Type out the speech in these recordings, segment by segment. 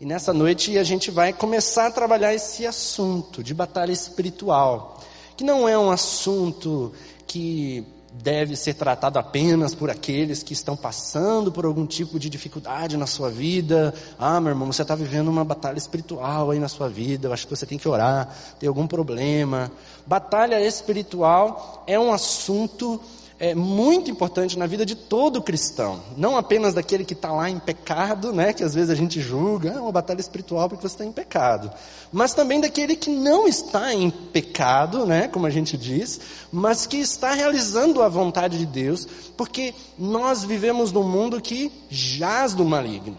E nessa noite a gente vai começar a trabalhar esse assunto de batalha espiritual, que não é um assunto que deve ser tratado apenas por aqueles que estão passando por algum tipo de dificuldade na sua vida. Ah, meu irmão, você está vivendo uma batalha espiritual aí na sua vida, eu acho que você tem que orar, tem algum problema. Batalha espiritual é um assunto é muito importante na vida de todo cristão, não apenas daquele que está lá em pecado, né, que às vezes a gente julga, é uma batalha espiritual porque você está em pecado, mas também daquele que não está em pecado, né, como a gente diz, mas que está realizando a vontade de Deus, porque nós vivemos num mundo que jaz do maligno.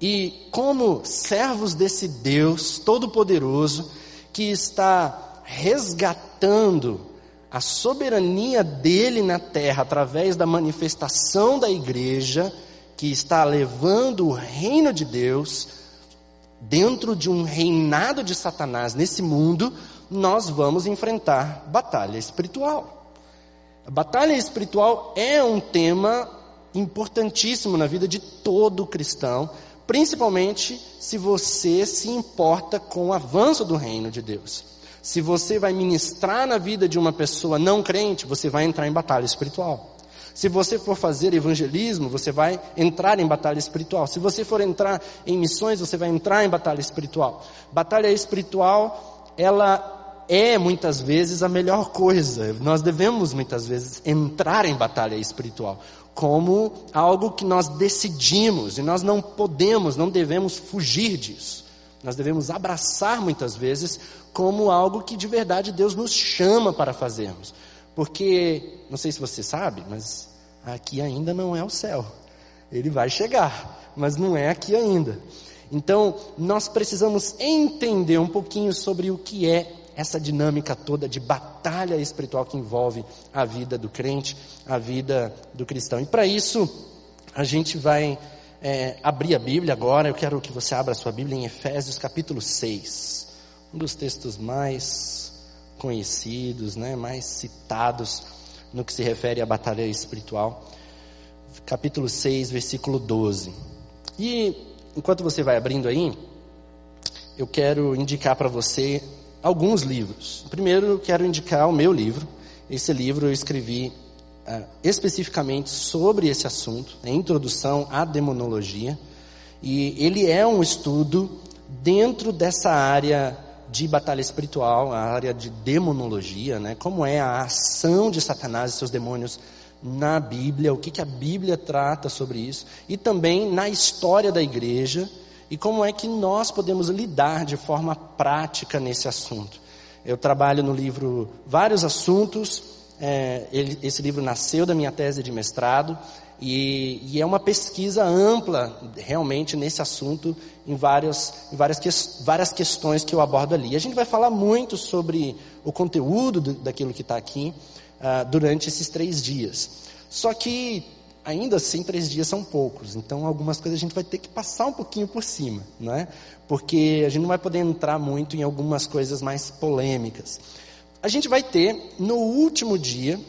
E como servos desse Deus Todo-Poderoso, que está resgatando a soberania dele na terra através da manifestação da igreja, que está levando o reino de Deus dentro de um reinado de Satanás nesse mundo, nós vamos enfrentar batalha espiritual. A batalha espiritual é um tema importantíssimo na vida de todo cristão, principalmente se você se importa com o avanço do reino de Deus. Se você vai ministrar na vida de uma pessoa não crente, você vai entrar em batalha espiritual. Se você for fazer evangelismo, você vai entrar em batalha espiritual. Se você for entrar em missões, você vai entrar em batalha espiritual. Batalha espiritual, ela é muitas vezes a melhor coisa. Nós devemos muitas vezes entrar em batalha espiritual como algo que nós decidimos e nós não podemos, não devemos fugir disso. Nós devemos abraçar muitas vezes como algo que de verdade Deus nos chama para fazermos. Porque, não sei se você sabe, mas aqui ainda não é o céu. Ele vai chegar, mas não é aqui ainda. Então, nós precisamos entender um pouquinho sobre o que é essa dinâmica toda de batalha espiritual que envolve a vida do crente, a vida do cristão. E para isso, a gente vai é, abrir a Bíblia agora, eu quero que você abra a sua Bíblia em Efésios capítulo 6, um dos textos mais conhecidos, né, mais citados no que se refere à batalha espiritual. Capítulo 6, versículo 12. E enquanto você vai abrindo aí, eu quero indicar para você alguns livros. Primeiro, eu quero indicar o meu livro. Esse livro eu escrevi uh, especificamente sobre esse assunto, a introdução à demonologia, e ele é um estudo dentro dessa área de batalha espiritual, a área de demonologia, né? Como é a ação de Satanás e seus demônios na Bíblia, o que, que a Bíblia trata sobre isso, e também na história da igreja, e como é que nós podemos lidar de forma prática nesse assunto. Eu trabalho no livro vários assuntos, é, ele, esse livro nasceu da minha tese de mestrado e, e, é uma pesquisa ampla realmente nesse assunto em, vários, em várias, que, várias questões que eu abordo ali. A gente vai falar muito sobre o conteúdo do, daquilo que está aqui uh, durante esses três dias. Só que ainda assim três dias são poucos, então algumas coisas a gente vai ter que passar um pouquinho por cima, né? Porque a gente não vai poder entrar muito em algumas coisas mais polêmicas. A gente vai ter no último dia,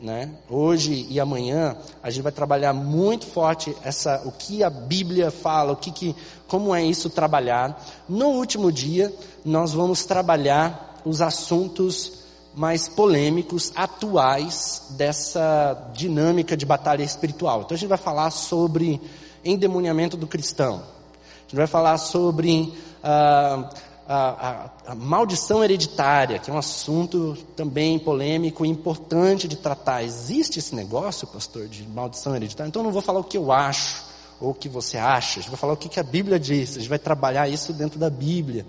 né, hoje e amanhã, a gente vai trabalhar muito forte essa, o que a Bíblia fala, o que, que, como é isso trabalhar. No último dia, nós vamos trabalhar os assuntos mais polêmicos, atuais dessa dinâmica de batalha espiritual. Então a gente vai falar sobre endemoniamento do cristão. A gente vai falar sobre uh, a, a, a, maldição hereditária, que é um assunto também polêmico e importante de tratar. Existe esse negócio, pastor, de maldição hereditária? Então eu não vou falar o que eu acho ou o que você acha, a gente vai falar o que, que a Bíblia diz, a gente vai trabalhar isso dentro da Bíblia.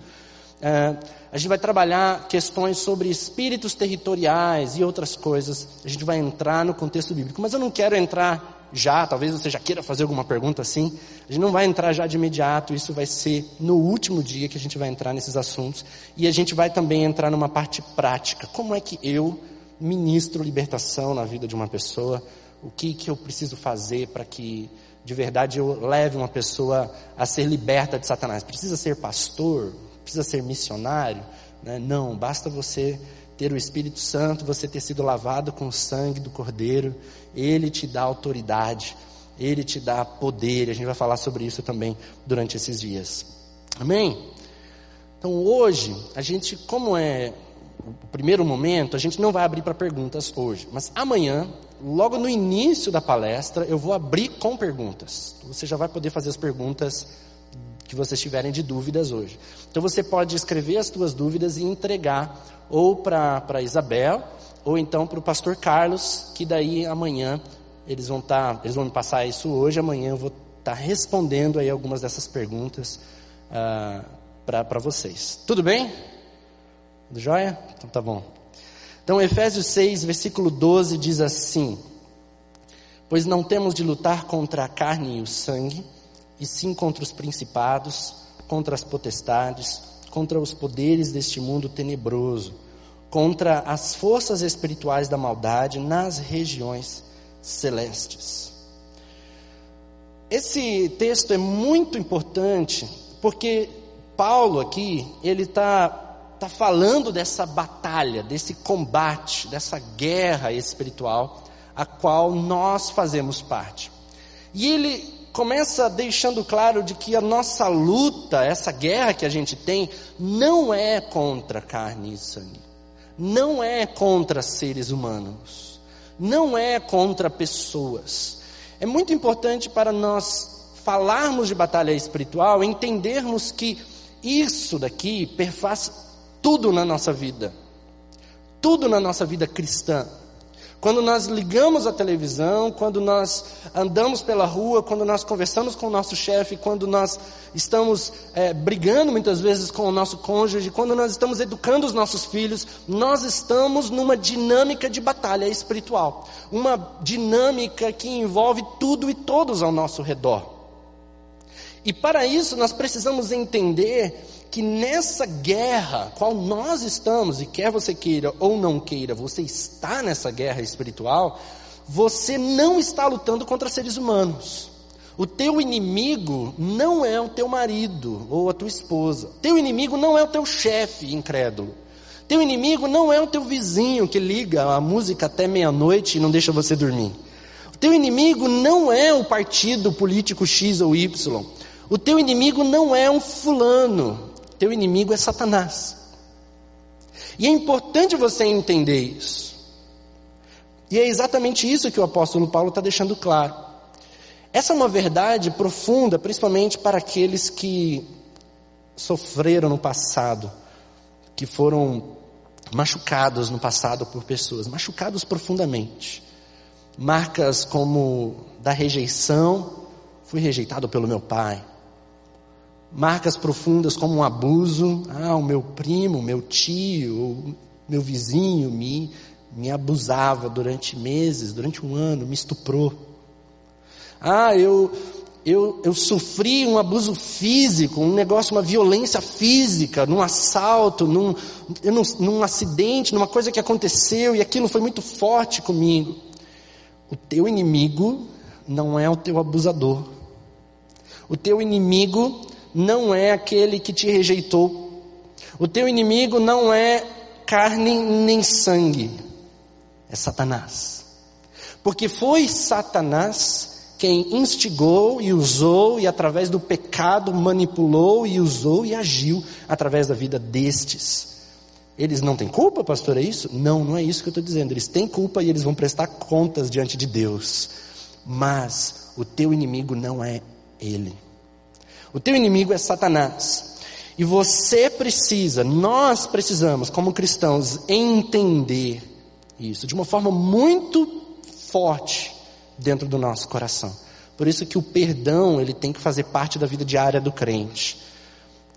É, a gente vai trabalhar questões sobre espíritos territoriais e outras coisas. A gente vai entrar no contexto bíblico, mas eu não quero entrar já, talvez você já queira fazer alguma pergunta assim. A gente não vai entrar já de imediato, isso vai ser no último dia que a gente vai entrar nesses assuntos. E a gente vai também entrar numa parte prática. Como é que eu ministro libertação na vida de uma pessoa? O que, que eu preciso fazer para que de verdade eu leve uma pessoa a ser liberta de Satanás? Precisa ser pastor? Precisa ser missionário? Né? Não, basta você ter o Espírito Santo, você ter sido lavado com o sangue do Cordeiro, ele te dá autoridade Ele te dá poder. A gente vai falar sobre isso também durante esses dias. Amém? Então hoje, a gente, como é o primeiro momento, a gente não vai abrir para perguntas hoje, mas amanhã, logo no início da palestra, eu vou abrir com perguntas. Você já vai poder fazer as perguntas que vocês tiverem de dúvidas hoje. Então você pode escrever as suas dúvidas e entregar ou para Isabel ou então para o pastor Carlos, que daí amanhã eles vão estar, tá, eles vão me passar isso hoje, amanhã eu vou estar tá respondendo aí algumas dessas perguntas uh, ah, para vocês. Tudo bem? Tudo jóia? Então tá bom. Então Efésios 6, versículo 12 diz assim: Pois não temos de lutar contra a carne e o sangue, e sim contra os principados, contra as potestades, contra os poderes deste mundo tenebroso, contra as forças espirituais da maldade nas regiões celestes. Esse texto é muito importante porque Paulo aqui ele está tá falando dessa batalha, desse combate, dessa guerra espiritual a qual nós fazemos parte. E ele começa deixando claro de que a nossa luta, essa guerra que a gente tem, não é contra carne e sangue, não é contra seres humanos, não é contra pessoas. É muito importante para nós falarmos de batalha espiritual, entendermos que isso daqui perfaz tudo na nossa vida, tudo na nossa vida cristã. Quando nós ligamos a televisão, quando nós andamos pela rua, quando nós conversamos com o nosso chefe, quando nós estamos é, brigando muitas vezes com o nosso cônjuge, quando nós estamos educando os nossos filhos, nós estamos numa dinâmica de batalha espiritual. Uma dinâmica que envolve tudo e todos ao nosso redor. E para isso nós precisamos entender que nessa guerra, qual nós estamos, e quer você queira ou não queira, você está nessa guerra espiritual, você não está lutando contra seres humanos. O teu inimigo não é o teu marido ou a tua esposa. Teu inimigo não é o teu chefe incrédulo. Teu inimigo não é o teu vizinho que liga a música até meia-noite e não deixa você dormir. O teu inimigo não é o partido político X ou Y. O teu inimigo não é um fulano. Teu inimigo é Satanás. E é importante você entender isso. E é exatamente isso que o apóstolo Paulo está deixando claro. Essa é uma verdade profunda, principalmente para aqueles que sofreram no passado, que foram machucados no passado por pessoas, machucados profundamente. Marcas como da rejeição, fui rejeitado pelo meu pai, marcas profundas como um abuso. Ah, o meu primo, meu tio, meu vizinho me, me abusava durante meses, durante um ano, me estuprou. Ah, eu, eu, eu sofri um abuso físico, um negócio, uma violência física, num assalto, num, num, num acidente, numa coisa que aconteceu e aquilo foi muito forte comigo. O teu inimigo não é o teu abusador. O teu inimigo não é aquele que te rejeitou. O teu inimigo não é carne nem sangue, é Satanás. Porque foi Satanás quem instigou e usou, e através do pecado manipulou e usou e agiu através da vida destes. Eles não têm culpa, pastor? É isso? Não, não é isso que eu estou dizendo. Eles têm culpa e eles vão prestar contas diante de Deus. Mas o teu inimigo não é ele. O teu inimigo é Satanás. E você precisa, nós precisamos, como cristãos, entender isso de uma forma muito forte dentro do nosso coração. Por isso que o perdão ele tem que fazer parte da vida diária do crente.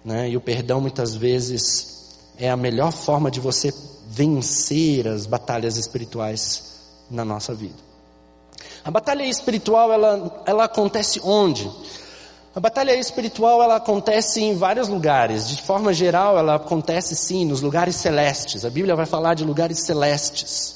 Né? E o perdão muitas vezes é a melhor forma de você vencer as batalhas espirituais na nossa vida. A batalha espiritual ela, ela acontece onde? A batalha espiritual ela acontece em vários lugares. De forma geral, ela acontece sim nos lugares celestes. A Bíblia vai falar de lugares celestes.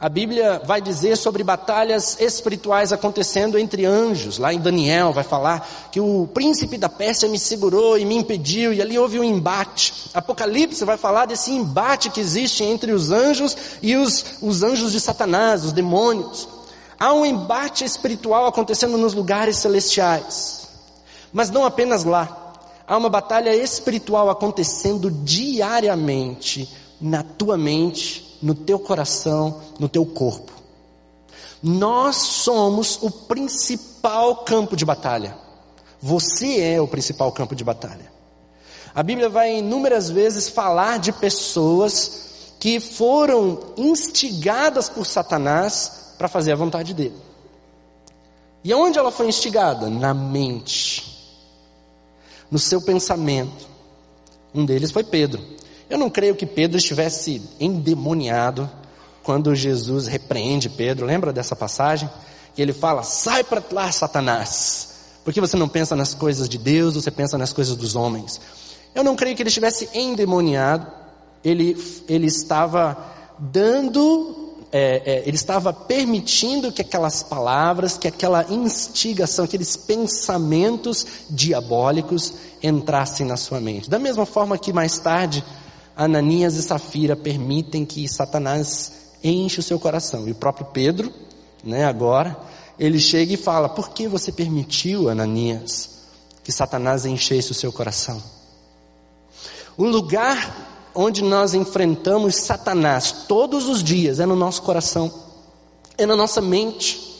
A Bíblia vai dizer sobre batalhas espirituais acontecendo entre anjos. Lá em Daniel vai falar que o príncipe da Pérsia me segurou e me impediu, e ali houve um embate. Apocalipse vai falar desse embate que existe entre os anjos e os, os anjos de Satanás, os demônios. Há um embate espiritual acontecendo nos lugares celestiais. Mas não apenas lá. Há uma batalha espiritual acontecendo diariamente na tua mente, no teu coração, no teu corpo. Nós somos o principal campo de batalha. Você é o principal campo de batalha. A Bíblia vai inúmeras vezes falar de pessoas que foram instigadas por Satanás para fazer a vontade dele. E aonde ela foi instigada? Na mente, no seu pensamento. Um deles foi Pedro. Eu não creio que Pedro estivesse endemoniado quando Jesus repreende Pedro. Lembra dessa passagem? Que ele fala: Sai para lá, Satanás. Porque você não pensa nas coisas de Deus, você pensa nas coisas dos homens. Eu não creio que ele estivesse endemoniado, ele, ele estava dando, é, é, ele estava permitindo que aquelas palavras, que aquela instigação, aqueles pensamentos diabólicos entrassem na sua mente. Da mesma forma que mais tarde, Ananias e Safira permitem que Satanás enche o seu coração. E o próprio Pedro, né, agora, ele chega e fala: Por que você permitiu, Ananias, que Satanás enchesse o seu coração? O lugar onde nós enfrentamos Satanás todos os dias é no nosso coração, é na nossa mente.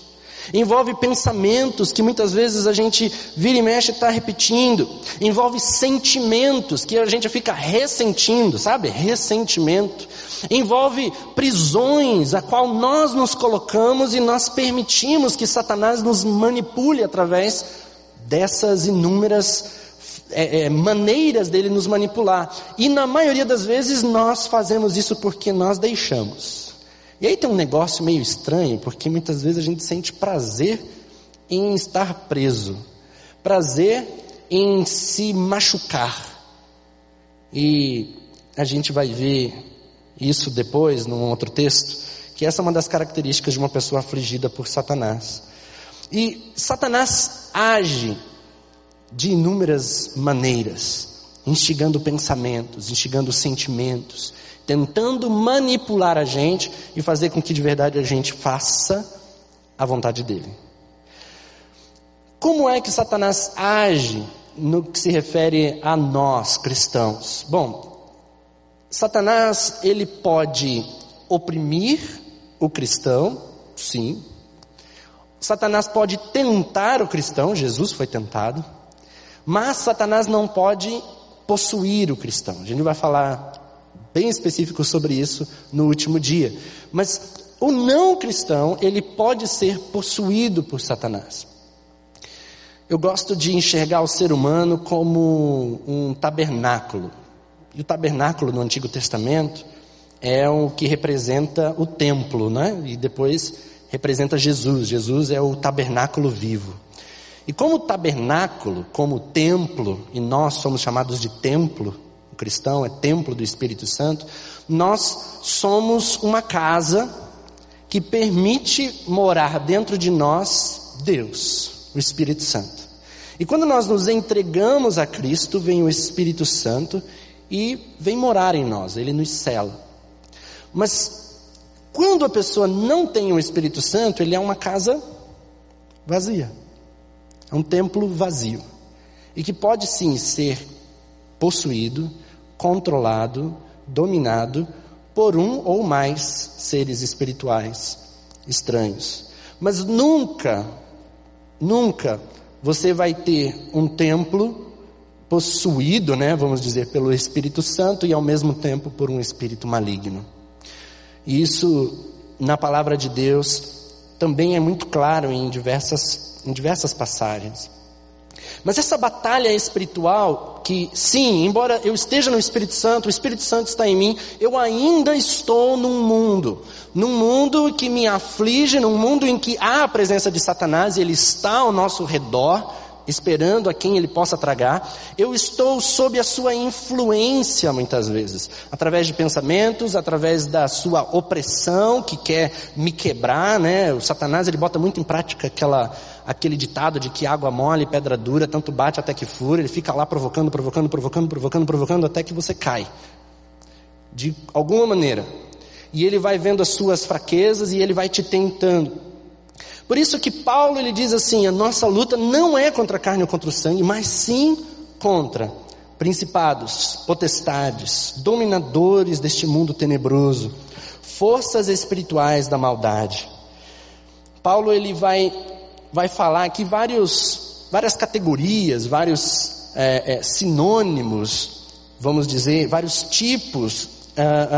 Envolve pensamentos que muitas vezes a gente vira e mexe e está repetindo. Envolve sentimentos que a gente fica ressentindo, sabe? Ressentimento. Envolve prisões a qual nós nos colocamos e nós permitimos que Satanás nos manipule através dessas inúmeras é, é, maneiras dele nos manipular. E na maioria das vezes nós fazemos isso porque nós deixamos. E aí tem um negócio meio estranho, porque muitas vezes a gente sente prazer em estar preso, prazer em se machucar. E a gente vai ver isso depois, num outro texto, que essa é uma das características de uma pessoa afligida por Satanás. E Satanás age de inúmeras maneiras, instigando pensamentos, instigando sentimentos, tentando manipular a gente e fazer com que de verdade a gente faça a vontade dele. Como é que Satanás age no que se refere a nós cristãos? Bom, Satanás ele pode oprimir o cristão, sim. Satanás pode tentar o cristão, Jesus foi tentado. Mas Satanás não pode possuir o cristão. A gente vai falar bem específico sobre isso no último dia. Mas o não cristão, ele pode ser possuído por Satanás. Eu gosto de enxergar o ser humano como um tabernáculo. E o tabernáculo no Antigo Testamento é o que representa o templo, né? E depois representa Jesus. Jesus é o tabernáculo vivo. E como tabernáculo, como templo, e nós somos chamados de templo, o cristão é templo do Espírito Santo, nós somos uma casa que permite morar dentro de nós Deus, o Espírito Santo. E quando nós nos entregamos a Cristo, vem o Espírito Santo e vem morar em nós, ele nos cela. Mas quando a pessoa não tem o Espírito Santo, ele é uma casa vazia. É um templo vazio. E que pode sim ser possuído, controlado, dominado por um ou mais seres espirituais estranhos. Mas nunca, nunca você vai ter um templo possuído, né, vamos dizer, pelo Espírito Santo e ao mesmo tempo por um espírito maligno. E isso na palavra de Deus também é muito claro em diversas em diversas passagens. Mas essa batalha espiritual, que sim, embora eu esteja no Espírito Santo, o Espírito Santo está em mim, eu ainda estou num mundo, num mundo que me aflige, num mundo em que há a presença de Satanás, e ele está ao nosso redor, esperando a quem ele possa tragar, eu estou sob a sua influência muitas vezes, através de pensamentos, através da sua opressão que quer me quebrar, né? O Satanás ele bota muito em prática aquela aquele ditado de que água mole, pedra dura, tanto bate até que fura, ele fica lá provocando, provocando, provocando, provocando, provocando até que você cai. De alguma maneira. E ele vai vendo as suas fraquezas e ele vai te tentando. Por isso que Paulo ele diz assim: a nossa luta não é contra a carne ou contra o sangue, mas sim contra principados, potestades, dominadores deste mundo tenebroso, forças espirituais da maldade. Paulo ele vai, vai falar aqui vários, várias categorias, vários é, é, sinônimos, vamos dizer, vários tipos uh,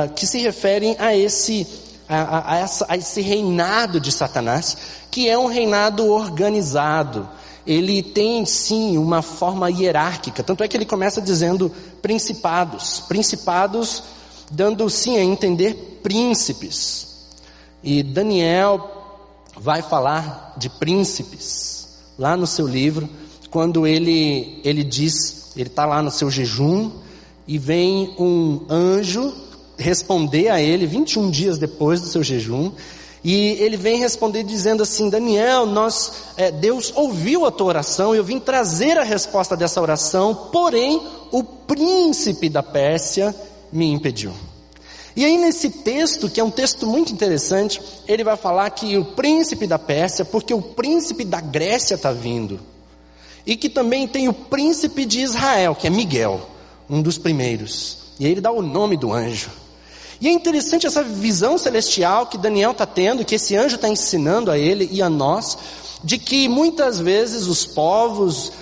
uh, que se referem a esse, a, a, essa, a esse reinado de Satanás, que é um reinado organizado. Ele tem sim uma forma hierárquica, tanto é que ele começa dizendo principados, principados dando sim a entender príncipes. E Daniel vai falar de príncipes lá no seu livro, quando ele ele diz, ele está lá no seu jejum e vem um anjo responder a ele 21 dias depois do seu jejum. E ele vem responder dizendo assim: Daniel, nós, é, Deus ouviu a tua oração, eu vim trazer a resposta dessa oração, porém o príncipe da Pérsia me impediu. E aí nesse texto, que é um texto muito interessante, ele vai falar que o príncipe da Pérsia, porque o príncipe da Grécia está vindo, e que também tem o príncipe de Israel, que é Miguel, um dos primeiros. E aí ele dá o nome do anjo. E é interessante essa visão celestial que Daniel está tendo, que esse anjo está ensinando a ele e a nós, de que muitas vezes os povos,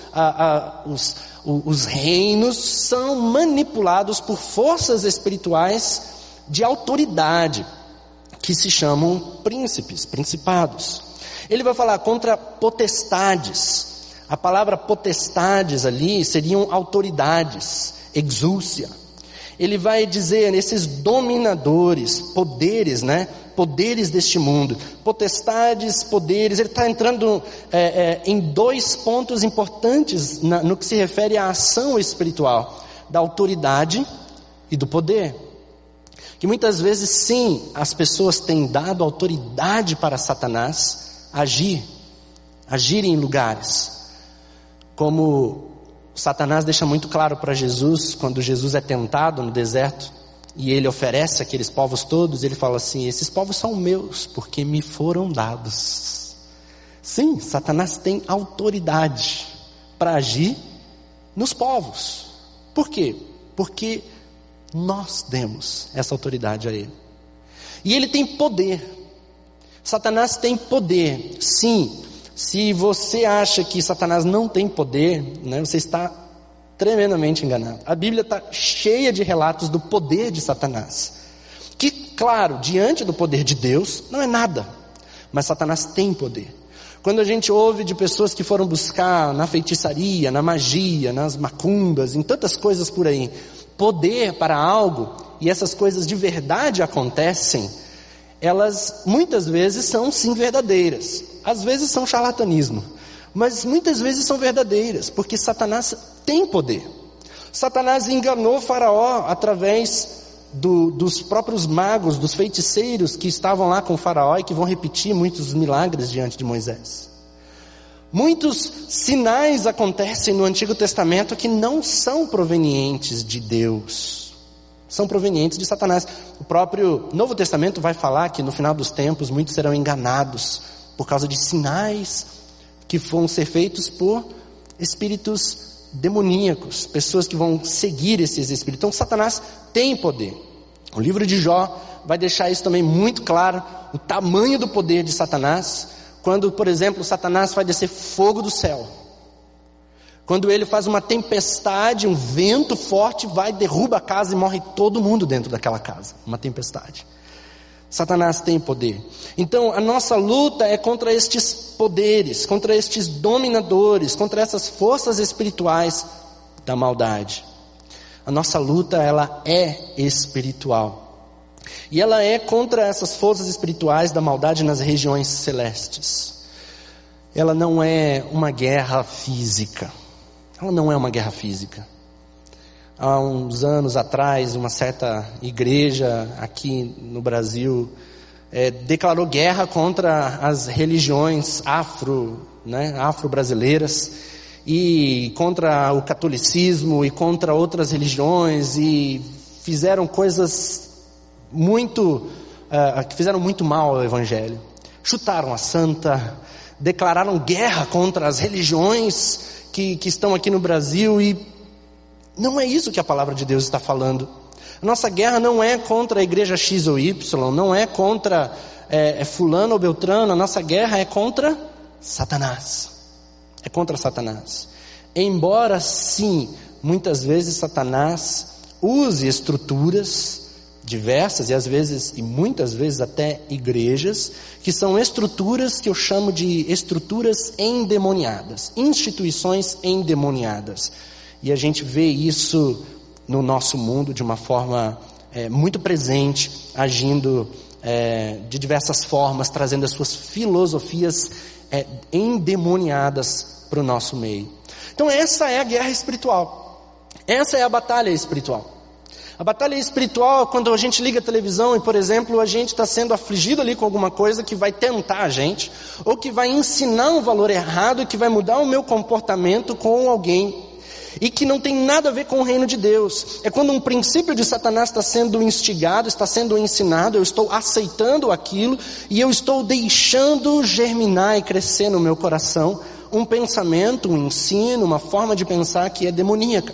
os, os reinos são manipulados por forças espirituais de autoridade, que se chamam príncipes, principados. Ele vai falar contra potestades. A palavra potestades ali seriam autoridades, exúcia ele vai dizer esses dominadores, poderes, né? Poderes deste mundo, potestades, poderes. Ele está entrando é, é, em dois pontos importantes na, no que se refere à ação espiritual, da autoridade e do poder. Que muitas vezes, sim, as pessoas têm dado autoridade para Satanás agir, agir em lugares, como Satanás deixa muito claro para Jesus, quando Jesus é tentado no deserto, e ele oferece aqueles povos todos, ele fala assim: Esses povos são meus, porque me foram dados. Sim, Satanás tem autoridade para agir nos povos. Por quê? Porque nós demos essa autoridade a ele. E ele tem poder. Satanás tem poder, sim, se você acha que Satanás não tem poder, né, você está tremendamente enganado. A Bíblia está cheia de relatos do poder de Satanás. Que, claro, diante do poder de Deus, não é nada. Mas Satanás tem poder. Quando a gente ouve de pessoas que foram buscar na feitiçaria, na magia, nas macumbas, em tantas coisas por aí, poder para algo, e essas coisas de verdade acontecem, elas muitas vezes são sim verdadeiras. Às vezes são charlatanismo, mas muitas vezes são verdadeiras, porque Satanás tem poder. Satanás enganou Faraó através do, dos próprios magos, dos feiticeiros que estavam lá com Faraó e que vão repetir muitos milagres diante de Moisés. Muitos sinais acontecem no Antigo Testamento que não são provenientes de Deus são provenientes de Satanás. O próprio Novo Testamento vai falar que no final dos tempos muitos serão enganados por causa de sinais que vão ser feitos por espíritos demoníacos, pessoas que vão seguir esses espíritos. Então Satanás tem poder. O livro de Jó vai deixar isso também muito claro, o tamanho do poder de Satanás, quando, por exemplo, Satanás vai descer fogo do céu quando ele faz uma tempestade, um vento forte, vai, derruba a casa e morre todo mundo dentro daquela casa. Uma tempestade. Satanás tem poder. Então, a nossa luta é contra estes poderes, contra estes dominadores, contra essas forças espirituais da maldade. A nossa luta, ela é espiritual. E ela é contra essas forças espirituais da maldade nas regiões celestes. Ela não é uma guerra física. Ela não é uma guerra física. Há uns anos atrás, uma certa igreja aqui no Brasil é, declarou guerra contra as religiões afro, né, afro-brasileiras e contra o catolicismo e contra outras religiões e fizeram coisas muito uh, que fizeram muito mal ao evangelho. Chutaram a santa, declararam guerra contra as religiões que, que estão aqui no Brasil e não é isso que a palavra de Deus está falando. Nossa guerra não é contra a igreja X ou Y, não é contra é, é fulano ou beltrano, a nossa guerra é contra Satanás. É contra Satanás. Embora sim, muitas vezes Satanás use estruturas diversas e às vezes e muitas vezes até igrejas que são estruturas que eu chamo de estruturas endemoniadas, instituições endemoniadas. E a gente vê isso no nosso mundo de uma forma é, muito presente, agindo é, de diversas formas, trazendo as suas filosofias é, endemoniadas para o nosso meio. Então essa é a guerra espiritual. Essa é a batalha espiritual. A batalha espiritual, quando a gente liga a televisão e, por exemplo, a gente está sendo afligido ali com alguma coisa que vai tentar a gente, ou que vai ensinar um valor errado e que vai mudar o meu comportamento com alguém, e que não tem nada a ver com o reino de Deus. É quando um princípio de Satanás está sendo instigado, está sendo ensinado, eu estou aceitando aquilo e eu estou deixando germinar e crescer no meu coração um pensamento, um ensino, uma forma de pensar que é demoníaca.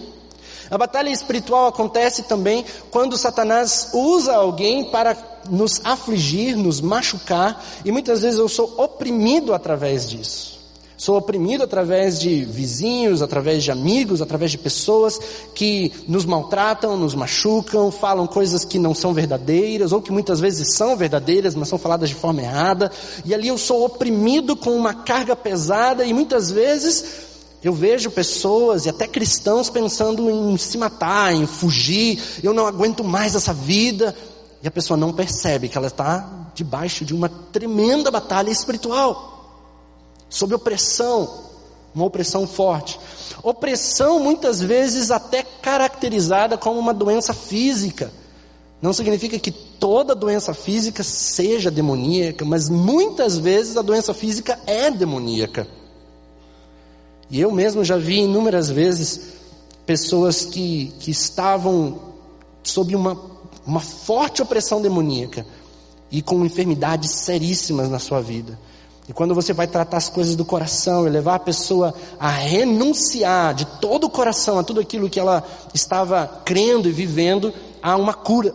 A batalha espiritual acontece também quando Satanás usa alguém para nos afligir, nos machucar, e muitas vezes eu sou oprimido através disso. Sou oprimido através de vizinhos, através de amigos, através de pessoas que nos maltratam, nos machucam, falam coisas que não são verdadeiras, ou que muitas vezes são verdadeiras, mas são faladas de forma errada, e ali eu sou oprimido com uma carga pesada, e muitas vezes eu vejo pessoas e até cristãos pensando em se matar, em fugir, eu não aguento mais essa vida. E a pessoa não percebe que ela está debaixo de uma tremenda batalha espiritual, sob opressão, uma opressão forte. Opressão muitas vezes até caracterizada como uma doença física. Não significa que toda doença física seja demoníaca, mas muitas vezes a doença física é demoníaca. E eu mesmo já vi inúmeras vezes pessoas que, que estavam sob uma, uma forte opressão demoníaca e com enfermidades seríssimas na sua vida. E quando você vai tratar as coisas do coração e levar a pessoa a renunciar de todo o coração a tudo aquilo que ela estava crendo e vivendo, há uma cura.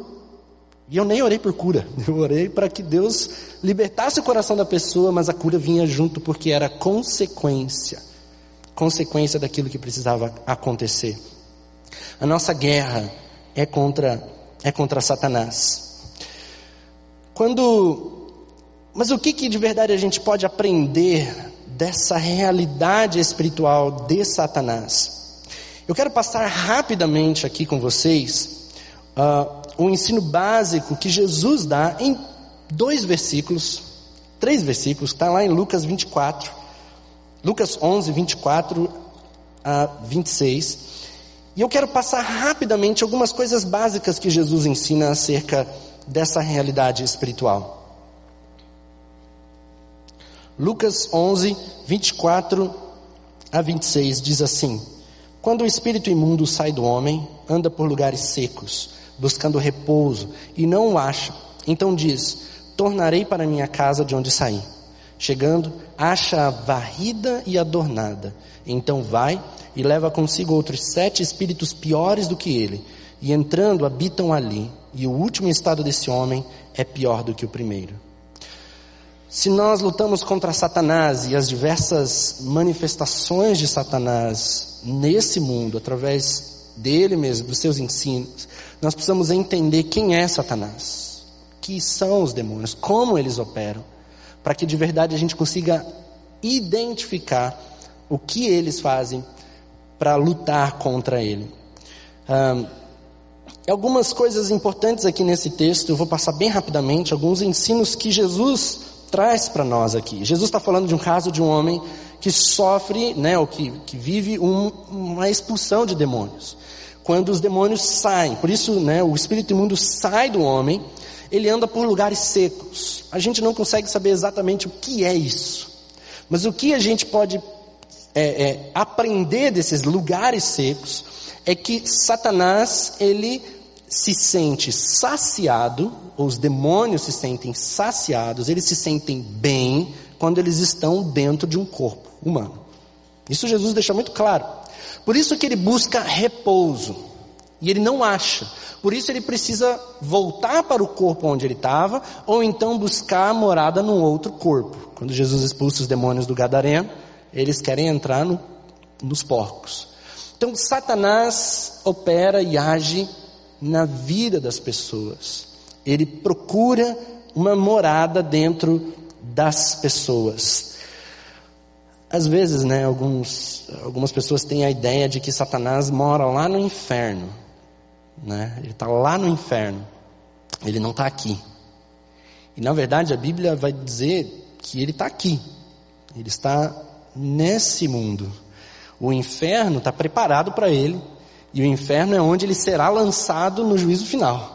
E eu nem orei por cura, eu orei para que Deus libertasse o coração da pessoa, mas a cura vinha junto porque era consequência consequência daquilo que precisava acontecer. A nossa guerra é contra é contra Satanás. Quando mas o que, que de verdade a gente pode aprender dessa realidade espiritual de Satanás? Eu quero passar rapidamente aqui com vocês uh, um ensino básico que Jesus dá em dois versículos, três versículos, está lá em Lucas 24. Lucas 11, 24 a 26. E eu quero passar rapidamente algumas coisas básicas que Jesus ensina acerca dessa realidade espiritual. Lucas 11, 24 a 26 diz assim: Quando o espírito imundo sai do homem, anda por lugares secos, buscando repouso, e não o acha. Então diz: Tornarei para minha casa de onde saí. Chegando, acha-a varrida e adornada. Então vai e leva consigo outros sete espíritos piores do que ele, e entrando habitam ali. E o último estado desse homem é pior do que o primeiro. Se nós lutamos contra Satanás e as diversas manifestações de Satanás nesse mundo, através dele mesmo, dos seus ensinos, nós precisamos entender quem é Satanás, que são os demônios, como eles operam para que de verdade a gente consiga identificar o que eles fazem para lutar contra ele. Um, algumas coisas importantes aqui nesse texto, eu vou passar bem rapidamente, alguns ensinos que Jesus traz para nós aqui. Jesus está falando de um caso de um homem que sofre, né, ou que, que vive um, uma expulsão de demônios. Quando os demônios saem, por isso né, o espírito imundo sai do homem, ele anda por lugares secos. A gente não consegue saber exatamente o que é isso. Mas o que a gente pode é, é, aprender desses lugares secos é que Satanás, ele se sente saciado, os demônios se sentem saciados, eles se sentem bem quando eles estão dentro de um corpo humano. Isso Jesus deixa muito claro. Por isso que ele busca repouso. E ele não acha. Por isso ele precisa voltar para o corpo onde ele estava, ou então buscar morada num outro corpo. Quando Jesus expulsa os demônios do Gadareno, eles querem entrar no, nos porcos. Então Satanás opera e age na vida das pessoas. Ele procura uma morada dentro das pessoas. Às vezes, né, alguns, algumas pessoas têm a ideia de que Satanás mora lá no inferno. Né? Ele está lá no inferno. Ele não está aqui. E na verdade a Bíblia vai dizer que ele está aqui. Ele está nesse mundo. O inferno está preparado para ele. E o inferno é onde ele será lançado no juízo final.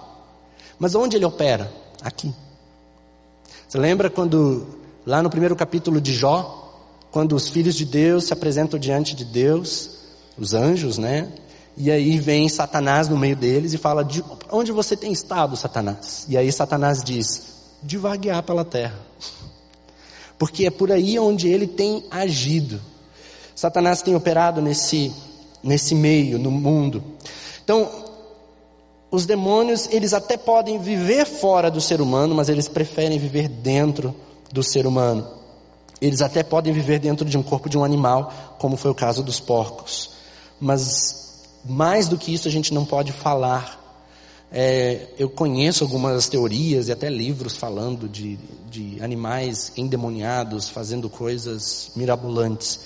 Mas onde ele opera? Aqui. Você lembra quando, lá no primeiro capítulo de Jó, quando os filhos de Deus se apresentam diante de Deus, os anjos, né? E aí vem Satanás no meio deles e fala: de onde você tem estado, Satanás? E aí Satanás diz: de vaguear pela terra. Porque é por aí onde ele tem agido. Satanás tem operado nesse, nesse meio, no mundo. Então, os demônios, eles até podem viver fora do ser humano, mas eles preferem viver dentro do ser humano. Eles até podem viver dentro de um corpo de um animal, como foi o caso dos porcos. Mas mais do que isso a gente não pode falar. É, eu conheço algumas teorias e até livros falando de, de animais endemoniados fazendo coisas mirabolantes.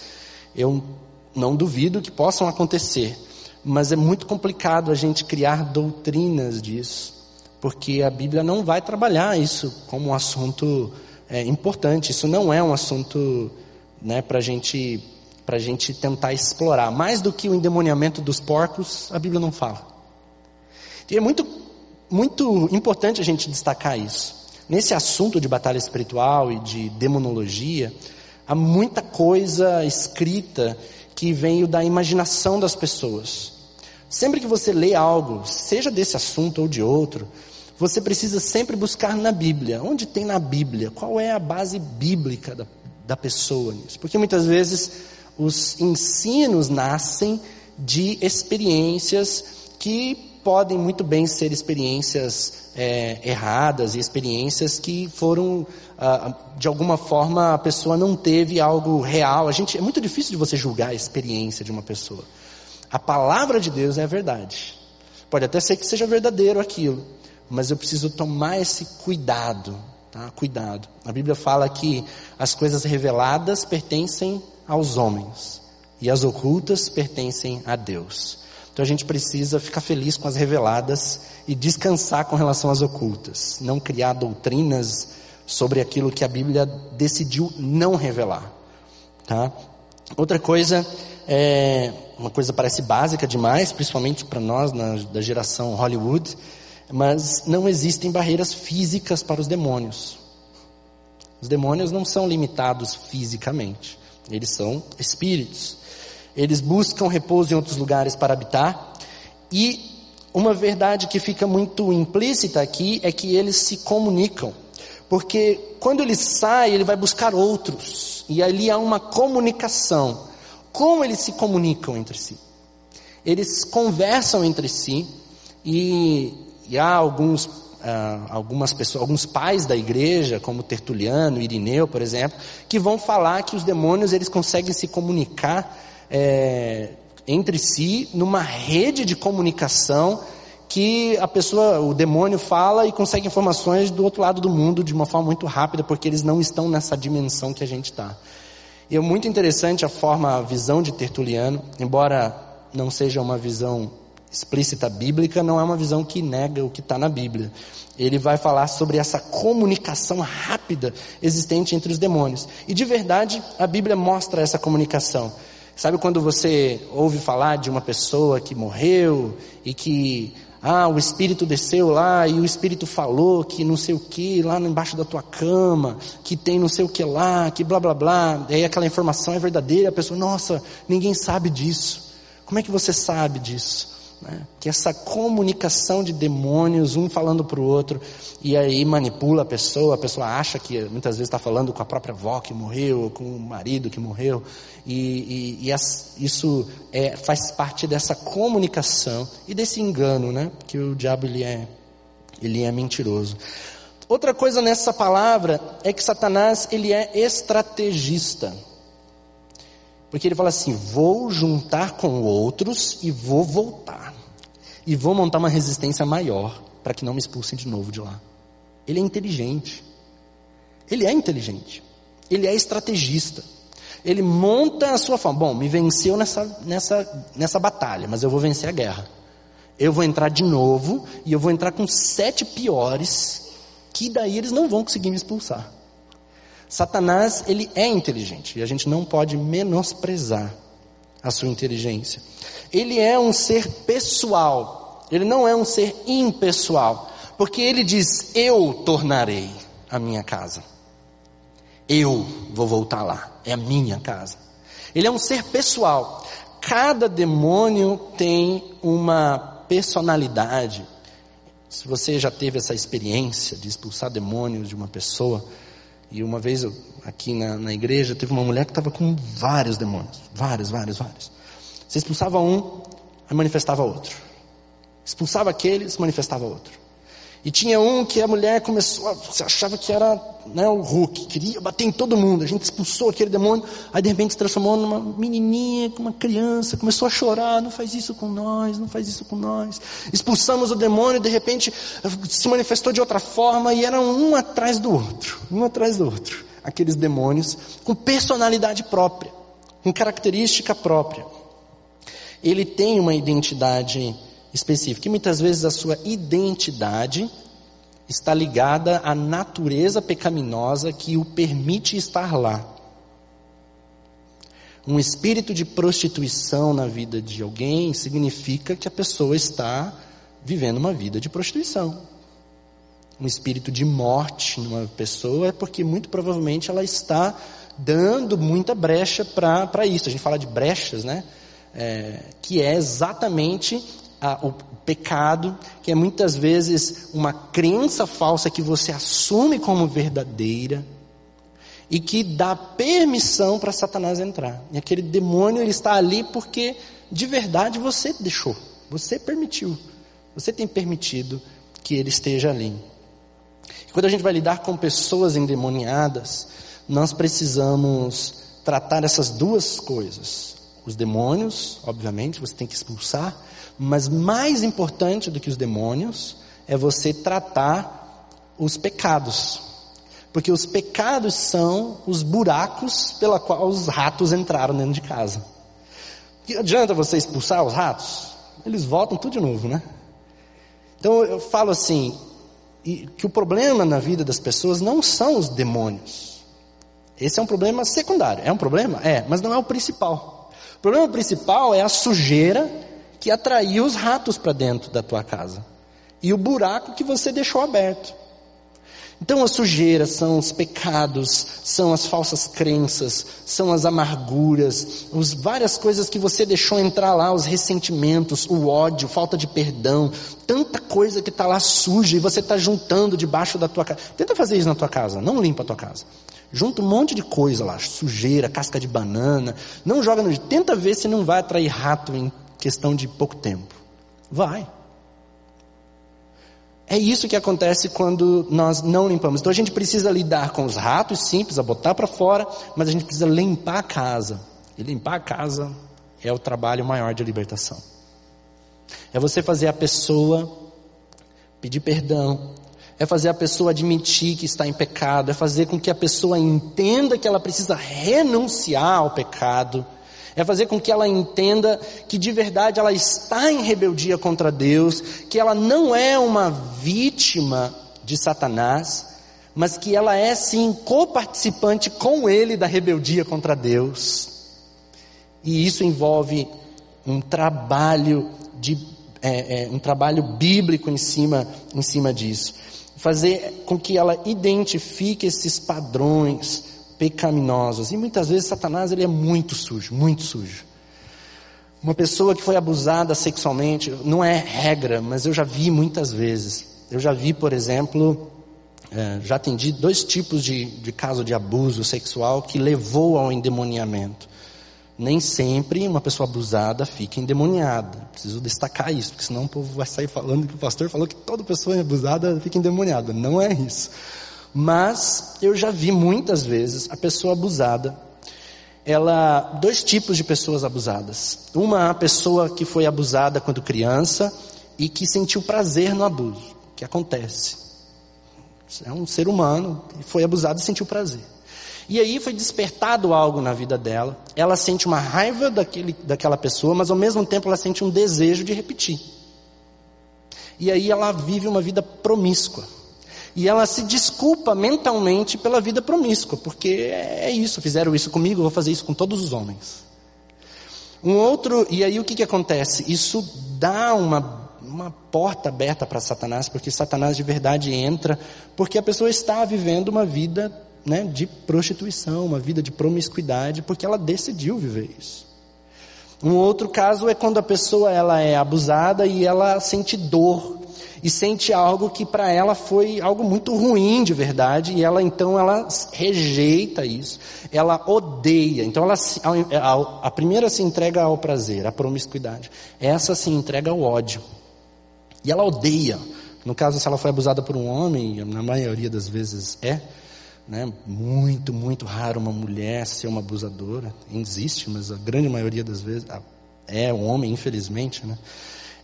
Eu não duvido que possam acontecer, mas é muito complicado a gente criar doutrinas disso, porque a Bíblia não vai trabalhar isso como um assunto é, importante. Isso não é um assunto né, para gente a gente tentar explorar. Mais do que o endemoniamento dos porcos, a Bíblia não fala. E é muito, muito importante a gente destacar isso. Nesse assunto de batalha espiritual e de demonologia, há muita coisa escrita que veio da imaginação das pessoas. Sempre que você lê algo, seja desse assunto ou de outro, você precisa sempre buscar na Bíblia. Onde tem na Bíblia? Qual é a base bíblica da, da pessoa nisso? Porque muitas vezes os ensinos nascem de experiências que podem muito bem ser experiências é, erradas e experiências que foram ah, de alguma forma a pessoa não teve algo real. A gente é muito difícil de você julgar a experiência de uma pessoa. A palavra de Deus é a verdade. Pode até ser que seja verdadeiro aquilo, mas eu preciso tomar esse cuidado, tá? Cuidado. A Bíblia fala que as coisas reveladas pertencem aos homens e as ocultas pertencem a Deus. Então a gente precisa ficar feliz com as reveladas e descansar com relação às ocultas, não criar doutrinas sobre aquilo que a Bíblia decidiu não revelar, tá? Outra coisa é uma coisa parece básica demais, principalmente para nós na, da geração Hollywood, mas não existem barreiras físicas para os demônios. Os demônios não são limitados fisicamente. Eles são espíritos. Eles buscam repouso em outros lugares para habitar. E uma verdade que fica muito implícita aqui é que eles se comunicam. Porque quando ele sai, ele vai buscar outros. E ali há uma comunicação. Como eles se comunicam entre si? Eles conversam entre si. E, e há alguns ah, algumas pessoas, alguns pais da igreja, como Tertuliano, Irineu, por exemplo, que vão falar que os demônios eles conseguem se comunicar é, entre si numa rede de comunicação que a pessoa, o demônio fala e consegue informações do outro lado do mundo de uma forma muito rápida, porque eles não estão nessa dimensão que a gente está. E é muito interessante a forma, a visão de Tertuliano, embora não seja uma visão explícita bíblica não é uma visão que nega o que está na Bíblia. Ele vai falar sobre essa comunicação rápida existente entre os demônios. E de verdade, a Bíblia mostra essa comunicação. Sabe quando você ouve falar de uma pessoa que morreu e que ah, o espírito desceu lá e o espírito falou que não sei o que lá embaixo da tua cama, que tem não sei o que lá, que blá blá blá, e aí aquela informação é verdadeira, a pessoa, nossa, ninguém sabe disso. Como é que você sabe disso? Né? Que essa comunicação de demônios, um falando para o outro, e aí manipula a pessoa, a pessoa acha que muitas vezes está falando com a própria avó que morreu, ou com o marido que morreu, e, e, e as, isso é, faz parte dessa comunicação e desse engano, né? Que o diabo ele é, ele é mentiroso. Outra coisa nessa palavra é que Satanás ele é estrategista. Porque ele fala assim: vou juntar com outros e vou voltar. E vou montar uma resistência maior para que não me expulsem de novo de lá. Ele é inteligente. Ele é inteligente. Ele é estrategista. Ele monta a sua forma. Bom, me venceu nessa, nessa, nessa batalha, mas eu vou vencer a guerra. Eu vou entrar de novo e eu vou entrar com sete piores, que daí eles não vão conseguir me expulsar. Satanás, ele é inteligente e a gente não pode menosprezar a sua inteligência. Ele é um ser pessoal, ele não é um ser impessoal, porque ele diz: Eu tornarei a minha casa. Eu vou voltar lá, é a minha casa. Ele é um ser pessoal. Cada demônio tem uma personalidade. Se você já teve essa experiência de expulsar demônios de uma pessoa, e uma vez eu, aqui na, na igreja, teve uma mulher que estava com vários demônios. Vários, vários, vários. Você expulsava um, aí manifestava outro. Expulsava aquele, se manifestava outro. E tinha um que a mulher começou, você achava que era né, o Hulk, queria bater em todo mundo. A gente expulsou aquele demônio, aí de repente se transformou numa menininha, uma criança, começou a chorar, não faz isso com nós, não faz isso com nós. Expulsamos o demônio, de repente se manifestou de outra forma e eram um atrás do outro, um atrás do outro. Aqueles demônios com personalidade própria, com característica própria. Ele tem uma identidade específica. E muitas vezes a sua identidade está ligada à natureza pecaminosa que o permite estar lá. Um espírito de prostituição na vida de alguém significa que a pessoa está vivendo uma vida de prostituição. Um espírito de morte numa pessoa é porque muito provavelmente ela está dando muita brecha para isso. A gente fala de brechas, né? É, que é exatamente a, o pecado, que é muitas vezes uma crença falsa que você assume como verdadeira e que dá permissão para Satanás entrar. E aquele demônio ele está ali porque de verdade você deixou, você permitiu, você tem permitido que ele esteja ali. E quando a gente vai lidar com pessoas endemoniadas, nós precisamos tratar essas duas coisas. Os demônios, obviamente, você tem que expulsar, mas mais importante do que os demônios é você tratar os pecados. Porque os pecados são os buracos pela qual os ratos entraram dentro de casa. Que adianta você expulsar os ratos? Eles voltam tudo de novo, né? Então eu falo assim, que o problema na vida das pessoas não são os demônios. Esse é um problema secundário. É um problema? É, mas não é o principal. O problema principal é a sujeira que atraiu os ratos para dentro da tua casa. E o buraco que você deixou aberto. Então, a sujeira são os pecados, são as falsas crenças, são as amarguras, os várias coisas que você deixou entrar lá, os ressentimentos, o ódio, falta de perdão, tanta coisa que está lá suja e você está juntando debaixo da tua casa. Tenta fazer isso na tua casa, não limpa a tua casa. Junta um monte de coisa lá, sujeira, casca de banana, não joga no. Tenta ver se não vai atrair rato em questão de pouco tempo. Vai. É isso que acontece quando nós não limpamos. Então a gente precisa lidar com os ratos simples, a botar para fora, mas a gente precisa limpar a casa. E limpar a casa é o trabalho maior de libertação. É você fazer a pessoa pedir perdão, é fazer a pessoa admitir que está em pecado, é fazer com que a pessoa entenda que ela precisa renunciar ao pecado é fazer com que ela entenda que de verdade ela está em rebeldia contra Deus, que ela não é uma vítima de Satanás, mas que ela é sim coparticipante com ele da rebeldia contra Deus. E isso envolve um trabalho de é, é, um trabalho bíblico em cima em cima disso, fazer com que ela identifique esses padrões pecaminosos. E muitas vezes Satanás ele é muito sujo, muito sujo. Uma pessoa que foi abusada sexualmente, não é regra, mas eu já vi muitas vezes. Eu já vi, por exemplo, é, já atendi dois tipos de, de caso de abuso sexual que levou ao endemoniamento. Nem sempre uma pessoa abusada fica endemoniada. Preciso destacar isso, porque senão o povo vai sair falando que o pastor falou que toda pessoa abusada fica endemoniada. Não é isso. Mas eu já vi muitas vezes a pessoa abusada ela dois tipos de pessoas abusadas. Uma a pessoa que foi abusada quando criança e que sentiu prazer no abuso, que acontece. É um ser humano que foi abusado e sentiu prazer. E aí foi despertado algo na vida dela. Ela sente uma raiva daquele, daquela pessoa, mas ao mesmo tempo ela sente um desejo de repetir. E aí ela vive uma vida promíscua. E ela se desculpa mentalmente pela vida promíscua, porque é isso, fizeram isso comigo, vou fazer isso com todos os homens. Um outro, e aí o que, que acontece? Isso dá uma, uma porta aberta para Satanás, porque Satanás de verdade entra, porque a pessoa está vivendo uma vida né, de prostituição, uma vida de promiscuidade, porque ela decidiu viver isso. Um outro caso é quando a pessoa ela é abusada e ela sente dor e sente algo que para ela foi algo muito ruim de verdade e ela então ela rejeita isso, ela odeia. Então ela a primeira se entrega ao prazer, à promiscuidade. Essa se entrega ao ódio. E ela odeia. No caso se ela foi abusada por um homem, na maioria das vezes é, né? Muito, muito raro uma mulher ser uma abusadora. Existe, mas a grande maioria das vezes é um homem, infelizmente, né?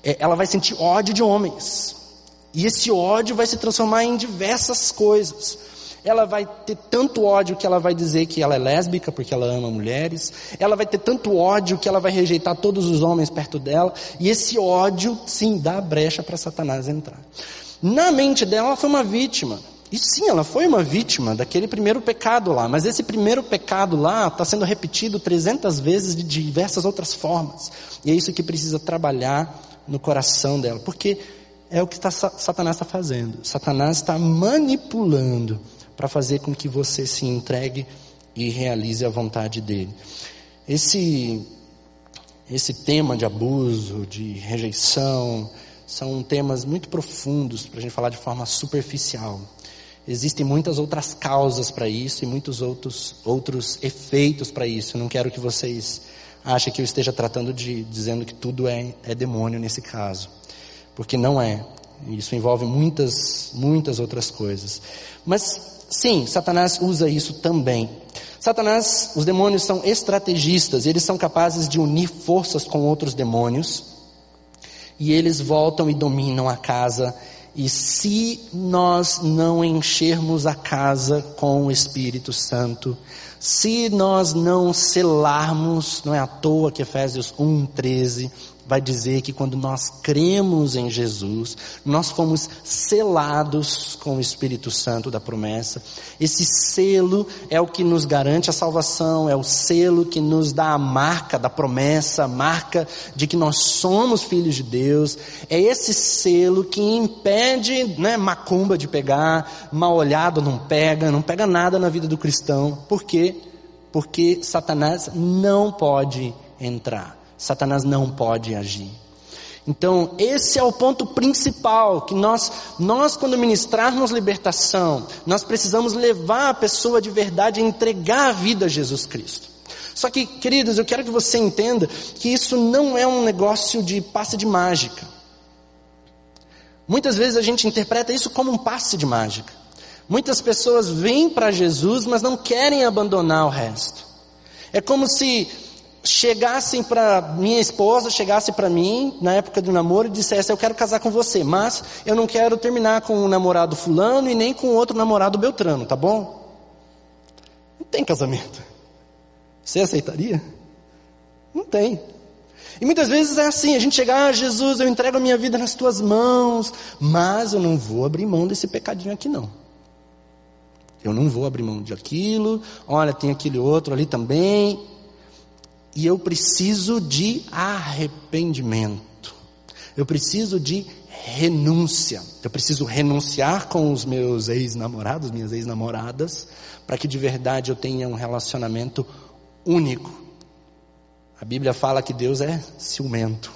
É, ela vai sentir ódio de homens. E esse ódio vai se transformar em diversas coisas. Ela vai ter tanto ódio que ela vai dizer que ela é lésbica porque ela ama mulheres. Ela vai ter tanto ódio que ela vai rejeitar todos os homens perto dela. E esse ódio, sim, dá brecha para Satanás entrar. Na mente dela, ela foi uma vítima. E sim, ela foi uma vítima daquele primeiro pecado lá. Mas esse primeiro pecado lá está sendo repetido 300 vezes de diversas outras formas. E é isso que precisa trabalhar no coração dela. Porque é o que tá, Satanás está fazendo. Satanás está manipulando para fazer com que você se entregue e realize a vontade dele. Esse, esse tema de abuso, de rejeição, são temas muito profundos para a gente falar de forma superficial. Existem muitas outras causas para isso e muitos outros, outros efeitos para isso. Não quero que vocês achem que eu esteja tratando de dizendo que tudo é, é demônio nesse caso porque não é. Isso envolve muitas, muitas outras coisas. Mas sim, Satanás usa isso também. Satanás, os demônios são estrategistas, eles são capazes de unir forças com outros demônios, e eles voltam e dominam a casa. E se nós não enchermos a casa com o Espírito Santo, se nós não selarmos, não é à toa que Efésios 1:13 vai dizer que quando nós cremos em Jesus, nós fomos selados com o Espírito Santo da promessa. Esse selo é o que nos garante a salvação, é o selo que nos dá a marca da promessa, a marca de que nós somos filhos de Deus. É esse selo que impede, né, macumba de pegar, mal olhado não pega, não pega nada na vida do cristão. Por quê? Porque Satanás não pode entrar. Satanás não pode agir. Então, esse é o ponto principal que nós, nós quando ministrarmos libertação, nós precisamos levar a pessoa de verdade a entregar a vida a Jesus Cristo. Só que, queridos, eu quero que você entenda que isso não é um negócio de passe de mágica. Muitas vezes a gente interpreta isso como um passe de mágica. Muitas pessoas vêm para Jesus, mas não querem abandonar o resto. É como se chegassem para minha esposa, chegasse para mim na época do namoro e dissesse: Eu quero casar com você, mas eu não quero terminar com o namorado Fulano e nem com outro namorado Beltrano, tá bom? Não tem casamento. Você aceitaria? Não tem. E muitas vezes é assim: a gente chega, ah, Jesus, eu entrego a minha vida nas tuas mãos, mas eu não vou abrir mão desse pecadinho aqui, não. Eu não vou abrir mão de aquilo, olha, tem aquele outro ali também e eu preciso de arrependimento. Eu preciso de renúncia. Eu preciso renunciar com os meus ex-namorados, minhas ex-namoradas, para que de verdade eu tenha um relacionamento único. A Bíblia fala que Deus é ciumento.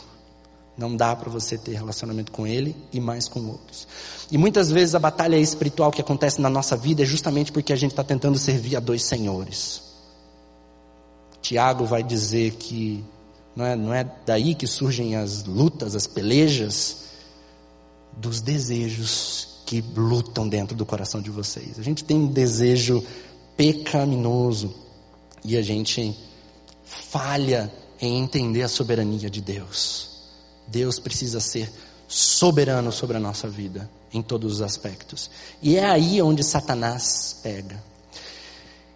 Não dá para você ter relacionamento com Ele e mais com outros. E muitas vezes a batalha espiritual que acontece na nossa vida é justamente porque a gente está tentando servir a dois senhores. Tiago vai dizer que não é, não é daí que surgem as lutas, as pelejas, dos desejos que lutam dentro do coração de vocês. A gente tem um desejo pecaminoso e a gente falha em entender a soberania de Deus. Deus precisa ser soberano sobre a nossa vida em todos os aspectos. E é aí onde Satanás pega.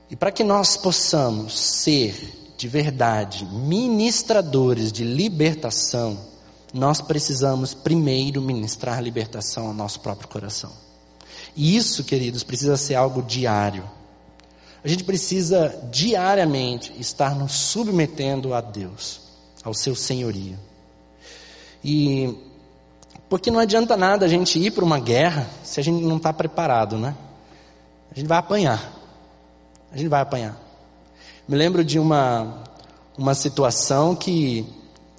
E para que nós possamos ser de verdade ministradores de libertação, nós precisamos primeiro ministrar libertação ao nosso próprio coração. E isso, queridos, precisa ser algo diário. A gente precisa diariamente estar nos submetendo a Deus, ao seu senhorio. E porque não adianta nada a gente ir para uma guerra se a gente não está preparado, né? A gente vai apanhar. A gente vai apanhar. Me lembro de uma, uma situação que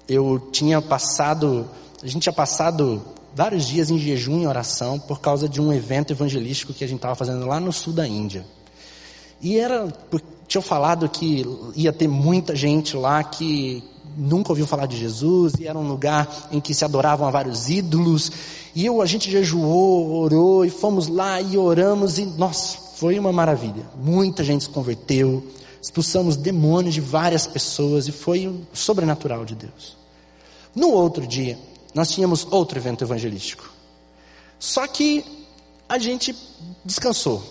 eu tinha passado, a gente tinha passado vários dias em jejum e oração por causa de um evento evangelístico que a gente estava fazendo lá no sul da Índia. E era, tinha falado que ia ter muita gente lá que nunca ouviu falar de Jesus e era um lugar em que se adoravam a vários ídolos. E eu, a gente jejuou, orou e fomos lá e oramos e, nossa, foi uma maravilha. Muita gente se converteu, expulsamos demônios de várias pessoas e foi um sobrenatural de Deus. No outro dia, nós tínhamos outro evento evangelístico. Só que a gente descansou.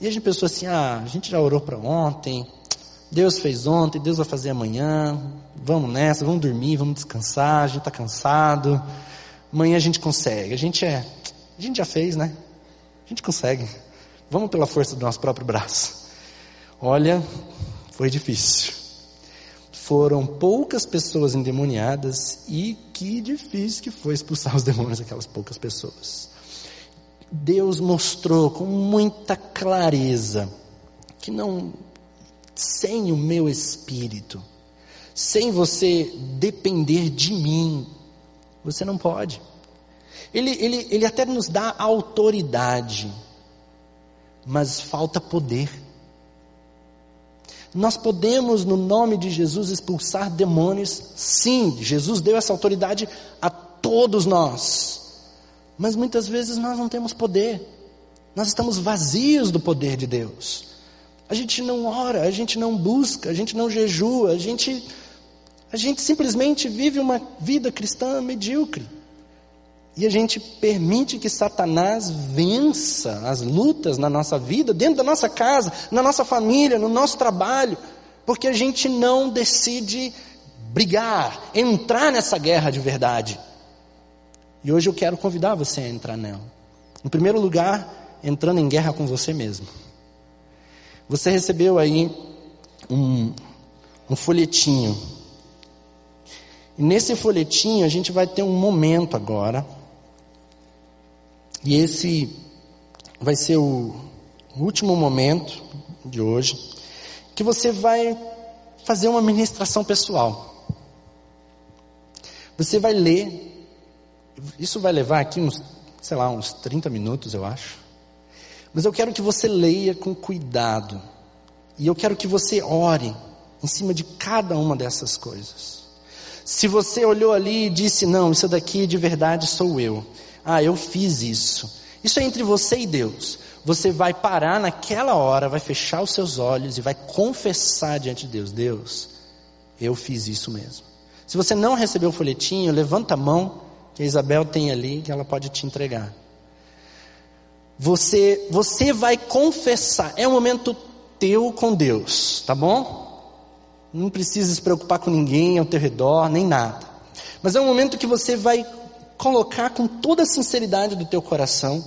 E a gente pensou assim: ah, a gente já orou para ontem, Deus fez ontem, Deus vai fazer amanhã, vamos nessa, vamos dormir, vamos descansar, a gente está cansado, amanhã a gente consegue. A gente é, a gente já fez, né? A gente consegue. Vamos pela força do nosso próprio braço. Olha, foi difícil foram poucas pessoas endemoniadas e que difícil que foi expulsar os demônios daquelas poucas pessoas. Deus mostrou com muita clareza que não, sem o meu espírito, sem você depender de mim, você não pode. Ele, ele, ele até nos dá autoridade, mas falta poder. Nós podemos, no nome de Jesus, expulsar demônios, sim, Jesus deu essa autoridade a todos nós, mas muitas vezes nós não temos poder, nós estamos vazios do poder de Deus. A gente não ora, a gente não busca, a gente não jejua, a gente, a gente simplesmente vive uma vida cristã medíocre. E a gente permite que Satanás vença as lutas na nossa vida, dentro da nossa casa, na nossa família, no nosso trabalho, porque a gente não decide brigar, entrar nessa guerra de verdade. E hoje eu quero convidar você a entrar nela. Em primeiro lugar, entrando em guerra com você mesmo. Você recebeu aí um, um folhetinho. E nesse folhetinho a gente vai ter um momento agora e esse vai ser o último momento de hoje que você vai fazer uma ministração pessoal. Você vai ler, isso vai levar aqui uns, sei lá, uns 30 minutos, eu acho. Mas eu quero que você leia com cuidado. E eu quero que você ore em cima de cada uma dessas coisas. Se você olhou ali e disse, não, isso daqui de verdade sou eu. Ah, eu fiz isso. Isso é entre você e Deus. Você vai parar naquela hora, vai fechar os seus olhos e vai confessar diante de Deus: Deus, eu fiz isso mesmo. Se você não recebeu o folhetinho, levanta a mão que a Isabel tem ali que ela pode te entregar. Você, você vai confessar. É um momento teu com Deus, tá bom? Não precisa se preocupar com ninguém ao teu redor, nem nada. Mas é um momento que você vai colocar com toda a sinceridade do teu coração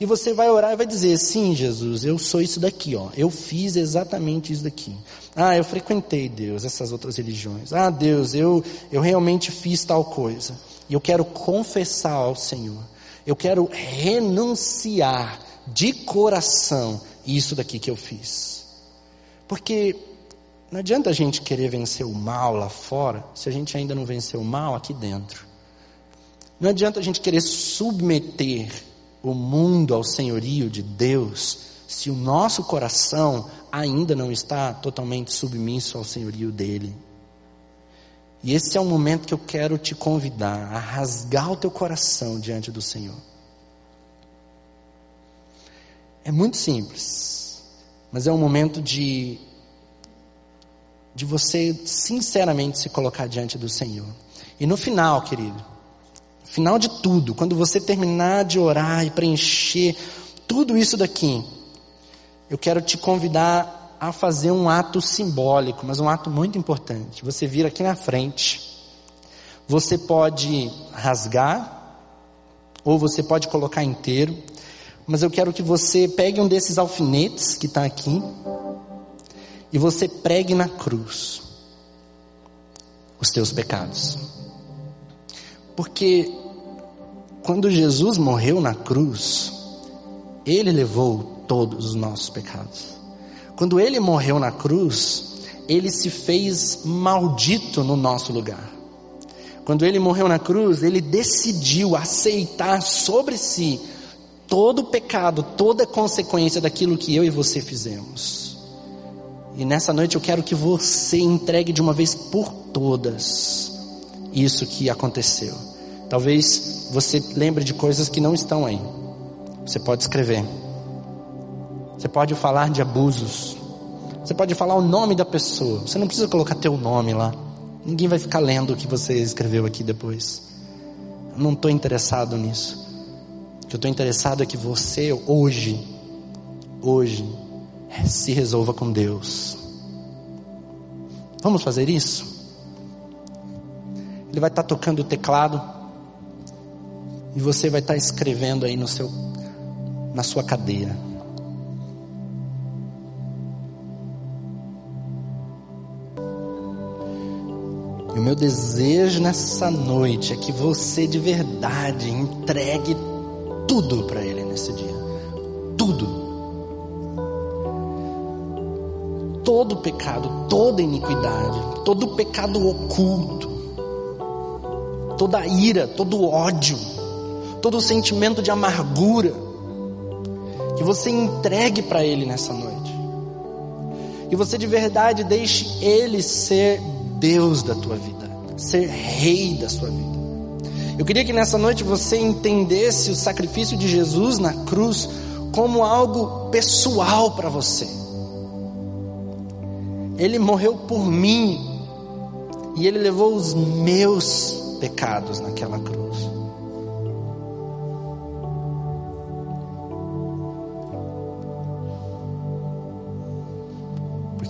e você vai orar e vai dizer: Sim, Jesus, eu sou isso daqui, ó. Eu fiz exatamente isso daqui. Ah, eu frequentei Deus, essas outras religiões. Ah, Deus, eu, eu realmente fiz tal coisa. E eu quero confessar ao Senhor. Eu quero renunciar de coração isso daqui que eu fiz. Porque Não adianta a gente querer vencer o mal lá fora, se a gente ainda não venceu o mal aqui dentro. Não adianta a gente querer submeter o mundo ao senhorio de Deus, se o nosso coração ainda não está totalmente submisso ao senhorio dele. E esse é o momento que eu quero te convidar a rasgar o teu coração diante do Senhor. É muito simples, mas é um momento de de você sinceramente se colocar diante do Senhor. E no final, querido, final de tudo, quando você terminar de orar e preencher tudo isso daqui, eu quero te convidar a fazer um ato simbólico, mas um ato muito importante. Você vir aqui na frente. Você pode rasgar, ou você pode colocar inteiro, mas eu quero que você pegue um desses alfinetes que está aqui e você pregue na cruz os teus pecados. Porque quando Jesus morreu na cruz, ele levou todos os nossos pecados. Quando ele morreu na cruz, ele se fez maldito no nosso lugar. Quando ele morreu na cruz, ele decidiu aceitar sobre si todo o pecado, toda consequência daquilo que eu e você fizemos. E nessa noite eu quero que você entregue de uma vez por todas isso que aconteceu. Talvez você lembre de coisas que não estão aí. Você pode escrever. Você pode falar de abusos. Você pode falar o nome da pessoa. Você não precisa colocar teu nome lá. Ninguém vai ficar lendo o que você escreveu aqui depois. Eu não estou interessado nisso. O que eu estou interessado é que você hoje, hoje, se resolva com Deus. Vamos fazer isso? Ele vai estar tocando o teclado e você vai estar escrevendo aí no seu na sua cadeira. E o meu desejo nessa noite é que você de verdade entregue tudo para Ele nesse dia. Tudo. todo pecado, toda iniquidade, todo pecado oculto, toda ira, todo ódio, todo sentimento de amargura, que você entregue para Ele nessa noite, que você de verdade deixe Ele ser Deus da tua vida, ser Rei da sua vida. Eu queria que nessa noite você entendesse o sacrifício de Jesus na cruz como algo pessoal para você ele morreu por mim e ele levou os meus pecados naquela cruz.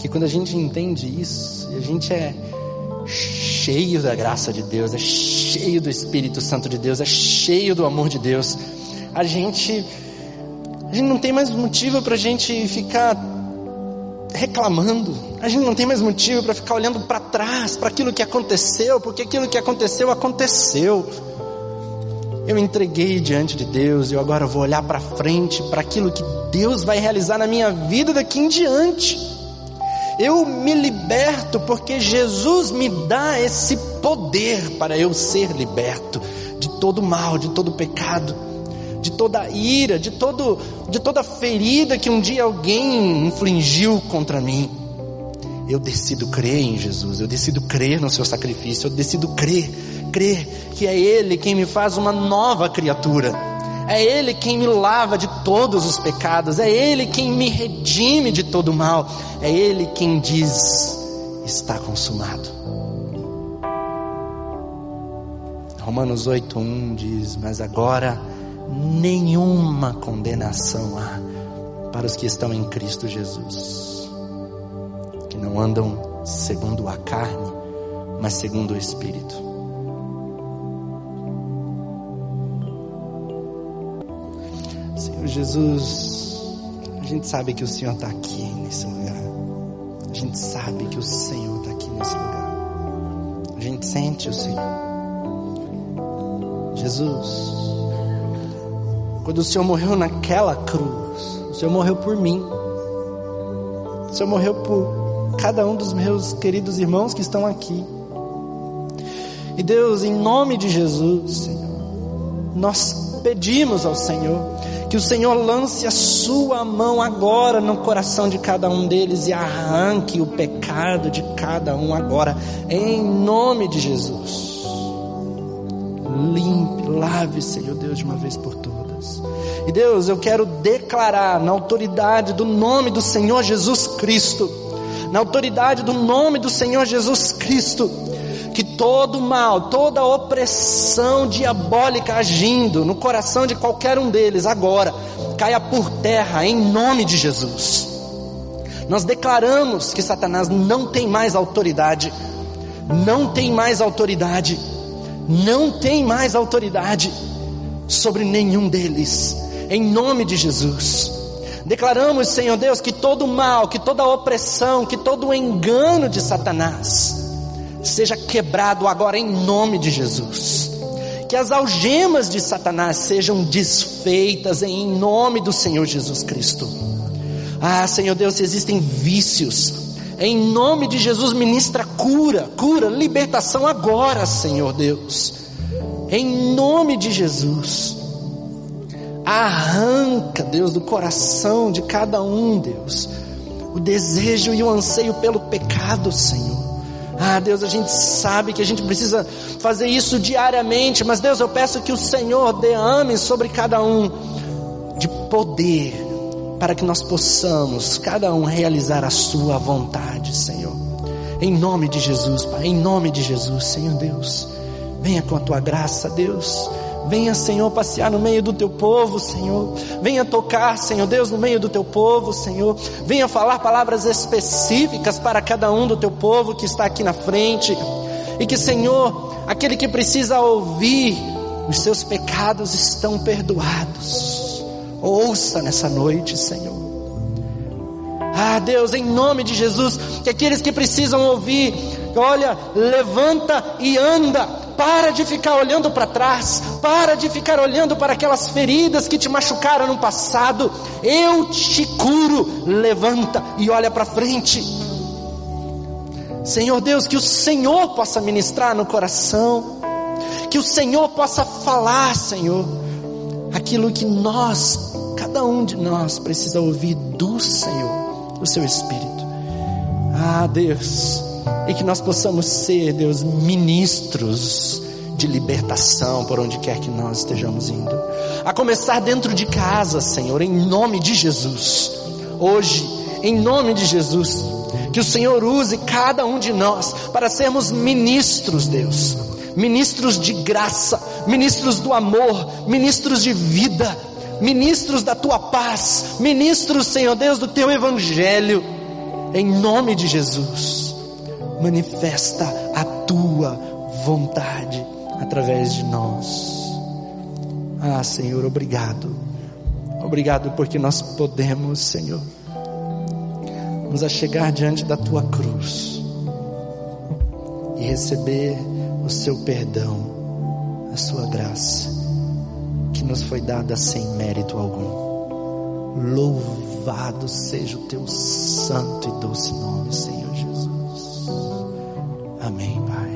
Porque quando a gente entende isso, a gente é cheio da graça de Deus, é cheio do Espírito Santo de Deus, é cheio do amor de Deus, a gente, a gente não tem mais motivo para a gente ficar reclamando. A gente não tem mais motivo para ficar olhando para trás, para aquilo que aconteceu, porque aquilo que aconteceu, aconteceu. Eu entreguei diante de Deus e eu agora vou olhar para frente, para aquilo que Deus vai realizar na minha vida daqui em diante. Eu me liberto porque Jesus me dá esse poder para eu ser liberto de todo mal, de todo pecado de toda ira, de, todo, de toda ferida que um dia alguém infligiu contra mim. Eu decido crer em Jesus, eu decido crer no seu sacrifício, eu decido crer, crer que é Ele quem me faz uma nova criatura, é Ele quem me lava de todos os pecados, é Ele quem me redime de todo mal, é Ele quem diz: está consumado. Romanos 8:1 diz: Mas agora nenhuma condenação há para os que estão em Cristo Jesus, que não andam segundo a carne, mas segundo o Espírito. Jesus, a gente sabe que o Senhor está aqui nesse lugar. A gente sabe que o Senhor está aqui nesse lugar. A gente sente o Senhor. Jesus, quando o Senhor morreu naquela cruz, o Senhor morreu por mim. O Senhor morreu por cada um dos meus queridos irmãos que estão aqui. E Deus, em nome de Jesus, Senhor, nós pedimos ao Senhor que o Senhor lance a sua mão agora no coração de cada um deles e arranque o pecado de cada um agora, em nome de Jesus. Limpe, lave, Senhor Deus, de uma vez por todas. E Deus, eu quero declarar na autoridade do nome do Senhor Jesus Cristo, na autoridade do nome do Senhor Jesus Cristo, que todo mal, toda opressão diabólica agindo no coração de qualquer um deles agora caia por terra em nome de Jesus. Nós declaramos que Satanás não tem mais autoridade, não tem mais autoridade, não tem mais autoridade sobre nenhum deles, em nome de Jesus. Declaramos, Senhor Deus, que todo mal, que toda opressão, que todo engano de Satanás, seja quebrado agora em nome de Jesus. Que as algemas de Satanás sejam desfeitas em nome do Senhor Jesus Cristo. Ah, Senhor Deus, existem vícios, em nome de Jesus ministra cura, cura, libertação agora, Senhor Deus. Em nome de Jesus. Arranca, Deus, do coração de cada um, Deus, o desejo e o anseio pelo pecado, Senhor. Ah, Deus, a gente sabe que a gente precisa fazer isso diariamente, mas Deus, eu peço que o Senhor derrame sobre cada um de poder, para que nós possamos, cada um, realizar a Sua vontade, Senhor. Em nome de Jesus, Pai, em nome de Jesus, Senhor Deus, venha com a Tua graça, Deus Venha, Senhor, passear no meio do teu povo, Senhor. Venha tocar, Senhor Deus, no meio do teu povo, Senhor. Venha falar palavras específicas para cada um do teu povo que está aqui na frente. E que, Senhor, aquele que precisa ouvir, os seus pecados estão perdoados. Ouça nessa noite, Senhor. Ah, Deus, em nome de Jesus, que aqueles que precisam ouvir, olha, levanta e anda para de ficar olhando para trás, para de ficar olhando para aquelas feridas que te machucaram no passado. Eu te curo. Levanta e olha para frente. Senhor Deus, que o Senhor possa ministrar no coração, que o Senhor possa falar, Senhor, aquilo que nós, cada um de nós, precisa ouvir do Senhor, do Seu Espírito. Ah, Deus e que nós possamos ser, Deus, ministros de libertação por onde quer que nós estejamos indo. A começar dentro de casa, Senhor, em nome de Jesus. Hoje, em nome de Jesus, que o Senhor use cada um de nós para sermos ministros, Deus. Ministros de graça, ministros do amor, ministros de vida, ministros da tua paz, ministros, Senhor Deus, do teu evangelho. Em nome de Jesus manifesta a tua vontade através de nós. Ah, Senhor, obrigado. Obrigado porque nós podemos, Senhor, nos achegar diante da tua cruz e receber o seu perdão, a sua graça, que nos foi dada sem mérito algum. Louvado seja o teu santo e doce nome, Senhor. 很明白。